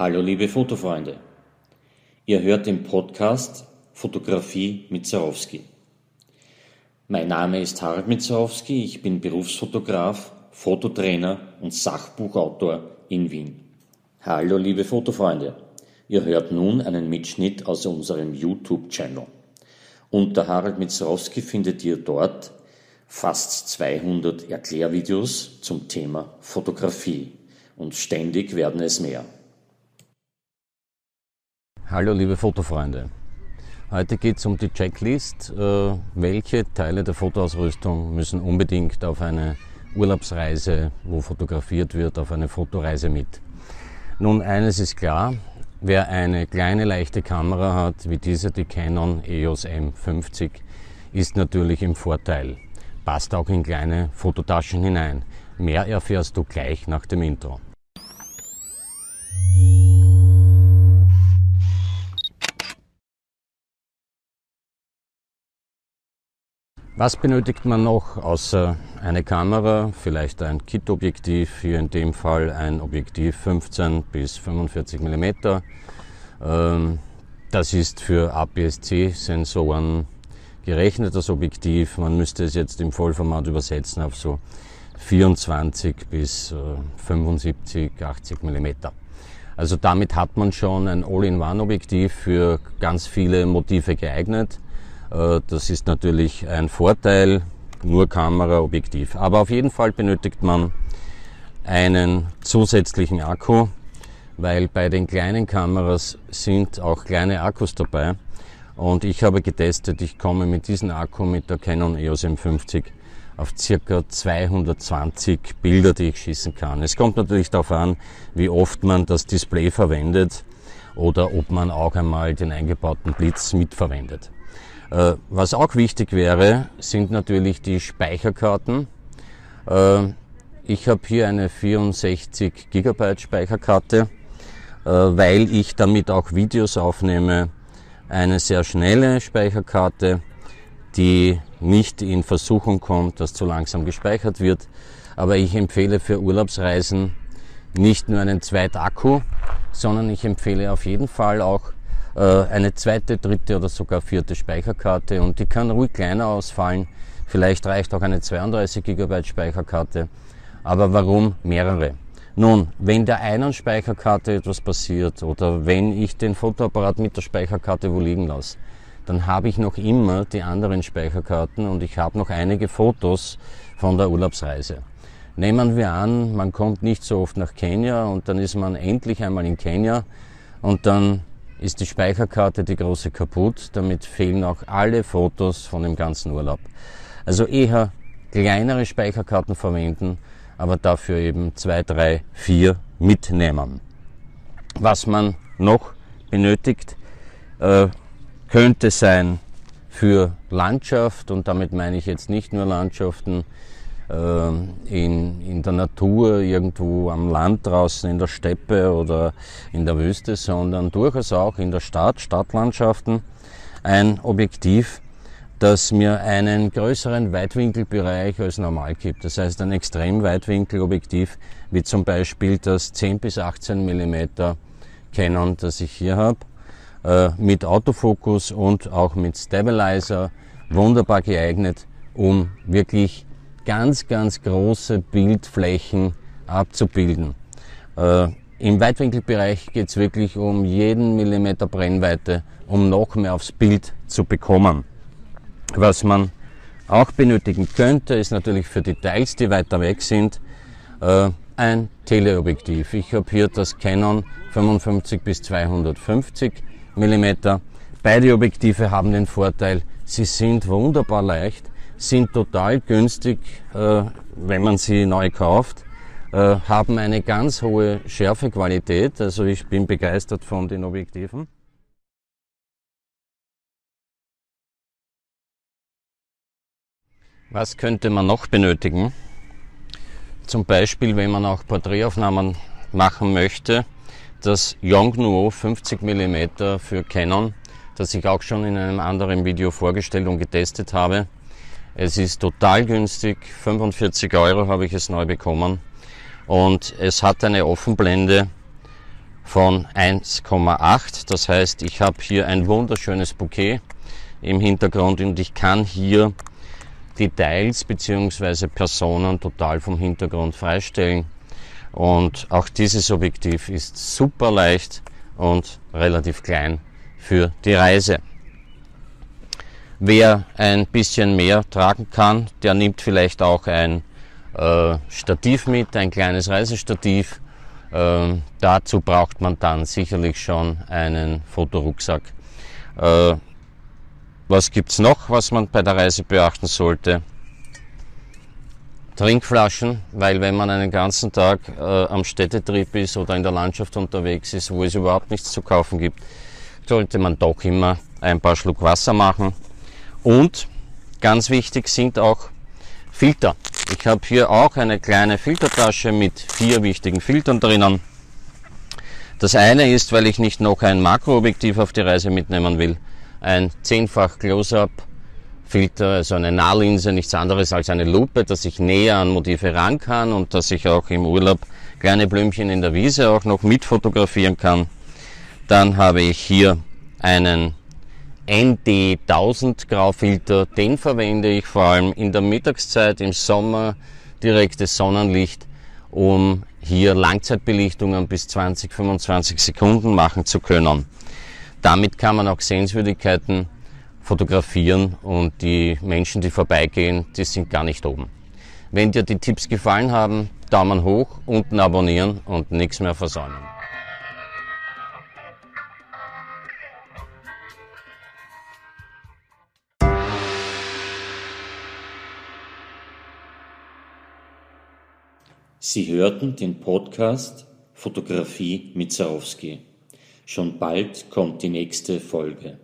Hallo liebe Fotofreunde. Ihr hört den Podcast Fotografie mit Zarowski. Mein Name ist Harald Mitzarowski, ich bin Berufsfotograf, Fototrainer und Sachbuchautor in Wien. Hallo liebe Fotofreunde. Ihr hört nun einen Mitschnitt aus unserem YouTube-Channel. Unter Harald Mitzarowski findet ihr dort fast 200 Erklärvideos zum Thema Fotografie und ständig werden es mehr. Hallo liebe Fotofreunde. Heute geht es um die Checklist. Äh, welche Teile der Fotoausrüstung müssen unbedingt auf eine Urlaubsreise, wo fotografiert wird, auf eine Fotoreise mit? Nun, eines ist klar. Wer eine kleine leichte Kamera hat, wie diese, die Canon EOS M50, ist natürlich im Vorteil. Passt auch in kleine Fototaschen hinein. Mehr erfährst du gleich nach dem Intro. Was benötigt man noch außer eine Kamera, vielleicht ein Kit-Objektiv, hier in dem Fall ein Objektiv 15 bis 45 mm. Ähm, das ist für APS-C-Sensoren gerechnet, das Objektiv. Man müsste es jetzt im Vollformat übersetzen auf so 24 bis 75, 80 mm. Also damit hat man schon ein All-in-One-Objektiv für ganz viele Motive geeignet. Äh, das ist natürlich ein Vorteil, nur Kamera, Objektiv. Aber auf jeden Fall benötigt man einen zusätzlichen Akku, weil bei den kleinen Kameras sind auch kleine Akkus dabei. Und ich habe getestet, ich komme mit diesem Akku mit der Canon EOS M50 auf circa 220 Bilder, die ich schießen kann. Es kommt natürlich darauf an, wie oft man das Display verwendet oder ob man auch einmal den eingebauten Blitz mitverwendet. Äh, was auch wichtig wäre, sind natürlich die Speicherkarten. Äh, ich habe hier eine 64 GB Speicherkarte, äh, weil ich damit auch Videos aufnehme. Eine sehr schnelle Speicherkarte, die nicht in Versuchung kommt, dass zu langsam gespeichert wird. Aber ich empfehle für Urlaubsreisen nicht nur einen Zweitakku, sondern ich empfehle auf jeden Fall auch eine zweite, dritte oder sogar vierte Speicherkarte und die kann ruhig kleiner ausfallen. Vielleicht reicht auch eine 32 GB Speicherkarte. Aber warum mehrere? Nun, wenn der einen Speicherkarte etwas passiert oder wenn ich den Fotoapparat mit der Speicherkarte wo liegen lasse, dann habe ich noch immer die anderen Speicherkarten und ich habe noch einige Fotos von der Urlaubsreise. Nehmen wir an, man kommt nicht so oft nach Kenia und dann ist man endlich einmal in Kenia und dann ist die Speicherkarte die große kaputt. Damit fehlen auch alle Fotos von dem ganzen Urlaub. Also eher kleinere Speicherkarten verwenden, aber dafür eben zwei, drei, vier mitnehmen. Was man noch benötigt, äh, könnte sein für Landschaft und damit meine ich jetzt nicht nur Landschaften in, in der Natur, irgendwo am Land draußen, in der Steppe oder in der Wüste, sondern durchaus auch in der Stadt, Stadtlandschaften, ein Objektiv, das mir einen größeren Weitwinkelbereich als normal gibt. Das heißt ein Extremweitwinkelobjektiv, wie zum Beispiel das 10 bis 18 mm Canon, das ich hier habe, äh, mit Autofokus und auch mit Stabilizer, wunderbar geeignet, um wirklich ganz, ganz große Bildflächen abzubilden. Äh, Im Weitwinkelbereich geht es wirklich um jeden Millimeter Brennweite, um noch mehr aufs Bild zu bekommen. Was man auch benötigen könnte, ist natürlich für Details, die weiter weg sind, äh, ein Teleobjektiv. Ich habe hier das Canon 55 bis 250 Millimeter. Beide Objektive haben den Vorteil, sie sind wunderbar leicht sind total günstig, äh, wenn man sie neu kauft, äh, haben eine ganz hohe Schärfequalität. Also ich bin begeistert von den Objektiven. Was könnte man noch benötigen? Zum Beispiel, wenn man auch Porträtaufnahmen machen möchte, das Yongnuo 50 mm für Canon, das ich auch schon in einem anderen Video vorgestellt und getestet habe. Es ist total günstig, 45 Euro habe ich es neu bekommen und es hat eine Offenblende von 1,8. Das heißt, ich habe hier ein wunderschönes Bouquet im Hintergrund und ich kann hier Details bzw. Personen total vom Hintergrund freistellen. Und auch dieses Objektiv ist super leicht und relativ klein für die Reise. Wer ein bisschen mehr tragen kann, der nimmt vielleicht auch ein äh, Stativ mit, ein kleines Reisestativ. Ähm, dazu braucht man dann sicherlich schon einen Fotorucksack. Äh, was gibt's noch, was man bei der Reise beachten sollte? Trinkflaschen, weil wenn man einen ganzen Tag äh, am Städtetrip ist oder in der Landschaft unterwegs ist, wo es überhaupt nichts zu kaufen gibt, sollte man doch immer ein paar Schluck Wasser machen. Und ganz wichtig sind auch Filter. Ich habe hier auch eine kleine Filtertasche mit vier wichtigen Filtern drinnen. Das eine ist, weil ich nicht noch ein Makroobjektiv auf die Reise mitnehmen will, ein zehnfach Close-up Filter, also eine Nahlinse, nichts anderes als eine Lupe, dass ich näher an Motive ran kann und dass ich auch im Urlaub kleine Blümchen in der Wiese auch noch mit fotografieren kann. Dann habe ich hier einen ND 1000 Graufilter, den verwende ich vor allem in der Mittagszeit, im Sommer, direktes Sonnenlicht, um hier Langzeitbelichtungen bis 20, 25 Sekunden machen zu können. Damit kann man auch Sehenswürdigkeiten fotografieren und die Menschen, die vorbeigehen, die sind gar nicht oben. Wenn dir die Tipps gefallen haben, Daumen hoch, unten abonnieren und nichts mehr versäumen. Sie hörten den Podcast Fotografie mit Zarowski. Schon bald kommt die nächste Folge.